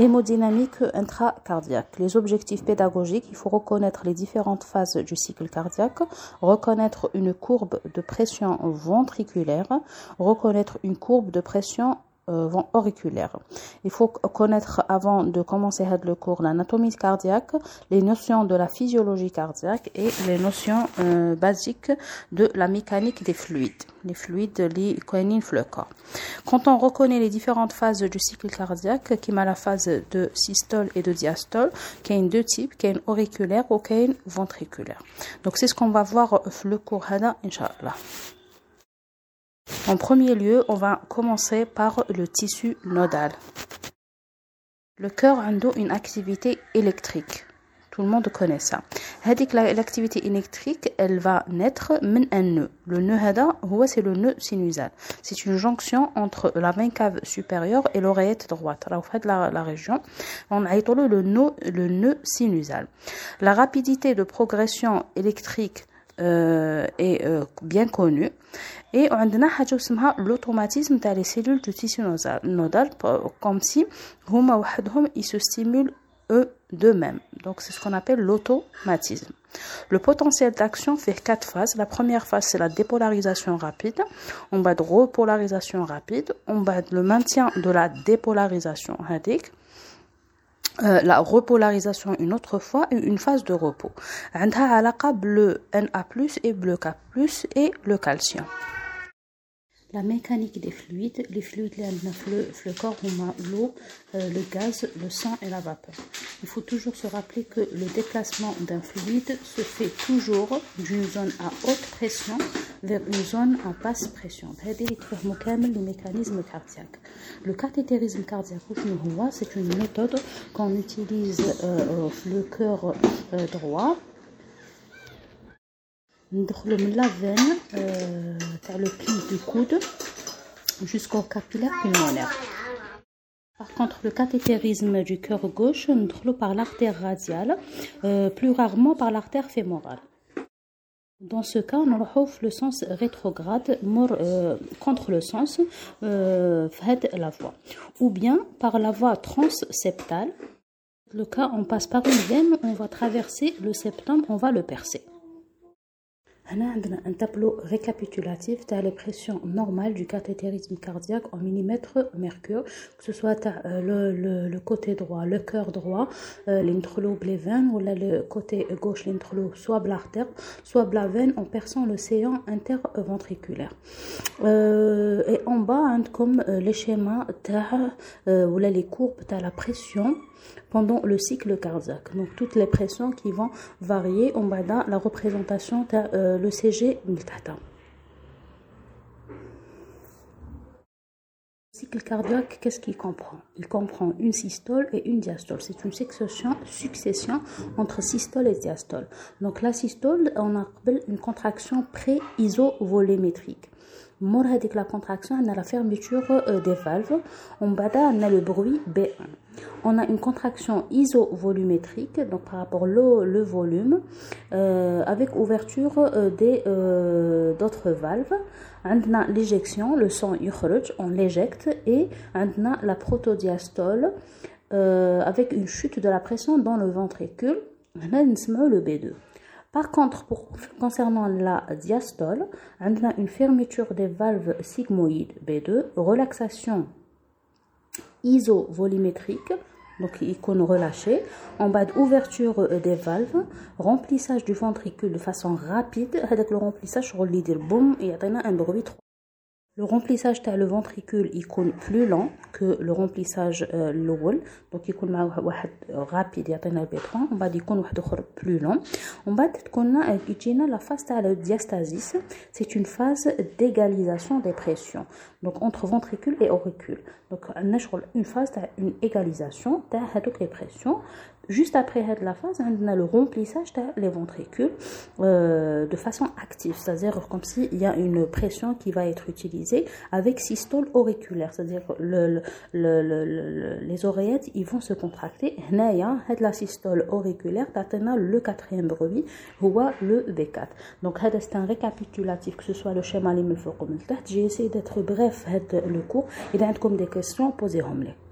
Hémodynamique intracardiaque. Les objectifs pédagogiques, il faut reconnaître les différentes phases du cycle cardiaque, reconnaître une courbe de pression ventriculaire, reconnaître une courbe de pression euh, auriculaire. Il faut connaître avant de commencer le cours l'anatomie cardiaque, les notions de la physiologie cardiaque et les notions euh, basiques de la mécanique des fluides, les fluides les le corps. Quand on reconnaît les différentes phases du cycle cardiaque, qui a la phase de systole et de diastole, qui a deux types, qui est auriculaire ou qui est ventriculaire. Donc c'est ce qu'on va voir le cours hada, inshallah. En premier lieu, on va commencer par le tissu nodal. Le cœur a une activité électrique. Tout le monde connaît ça. L'activité électrique, elle va naître من un nœud. Le nœud hada, c'est le nœud sinusal. C'est une jonction entre la veine cave supérieure et l'oreillette droite. Là, faites la, la région. On a le nœud, le nœud sinusal. La rapidité de progression électrique est euh, bien connue. Et on a l'automatisme dans les cellules du tissu nodal, comme si ils se stimulent eux d'eux-mêmes. Donc c'est ce qu'on appelle l'automatisme. Le potentiel d'action fait quatre phases. La première phase, c'est la dépolarisation rapide. On va de repolarisation rapide. On va le maintien de la dépolarisation radique. Euh, la repolarisation une autre fois et une phase de repos. عندها bleu Na+ et bleu K+ et le calcium. La mécanique des fluides, les fluides le, le corps, l'eau, euh, le gaz, le sang et la vapeur. Il faut toujours se rappeler que le déplacement d'un fluide se fait toujours d'une zone à haute pression vers une zone à basse pression. le mécanisme cardiaque. Le cathétérisme cardiaque, c'est une méthode qu'on utilise euh, le cœur euh, droit ندخلوا من la veine euh, le pli du coude jusqu'au capillaire pulmonaire. Par contre, le cathétérisme du cœur gauche, nous par l'artère radiale, euh, plus rarement par l'artère fémorale. Dans ce cas, on retrouve le sens rétrograde euh, contre le sens euh, la voie. Ou bien par la voie transseptale. Le cas, on passe par une veine, on va traverser le septum, on va le percer. On a un tableau récapitulatif de la pression normale du cathétérisme cardiaque en millimètres mercure, que ce soit euh, le, côté droit, le cœur droit, euh, l'interlobe les veines, ou le côté gauche, l'interlobe, soit l'artère, soit la veine en perçant l'océan interventriculaire. Euh, et en bas, hein, comme les schémas, ou les courbes de la pression pendant le cycle cardiaque. Donc toutes les pressions qui vont varier en bas la représentation le CG Le cycle cardiaque, qu'est-ce qu'il comprend? Il comprend une systole et une diastole. C'est une succession, succession entre systole et diastole. Donc la systole, on appelle une contraction pré-isovolumétrique. La contraction, on a la fermeture euh, des valves. En bas, on a le bruit B1 on a une contraction isovolumétrique, donc par rapport au le volume, euh, avec ouverture euh, des euh, d'autres valves. On l'éjection, le sang on l'éjecte et on a la protodiastole avec une chute de la pression dans le ventricule. On a le B2. Par contre, concernant la diastole, on a une fermeture des valves sigmoïdes B2, relaxation isovolumétrique, donc icône relâchée, en bas d'ouverture euh, des valves, remplissage du ventricule de façon rapide, avec le remplissage sur le boum et un bruit 3. Le remplissage le ventricule icône plus lent, que le remplissage الاول دونك يكون مع واحد rapide يعطينا البيترون ومن بعد يكون واحد اخر plus long ومن بعد تكون يجينا لا فاز تاع الدياستاسيس c'est une phase d'égalisation des pressions donc entre ventricule et auricule donc عندنا شغل une phase تاع une égalisation تاع هذوك les pressions Juste après la phase, on a le remplissage des ventricules euh, de façon active, c'est-à-dire comme s'il y a une pression qui va être utilisée avec systole auriculaire, c'est-à-dire le, les oreillettes ils vont se contracter. la systole auriculaire, le quatrième bruit, le B4. Donc c'est un récapitulatif, que ce soit le schéma j'ai essayé d'être bref le cours. Il y a des questions, posez-les.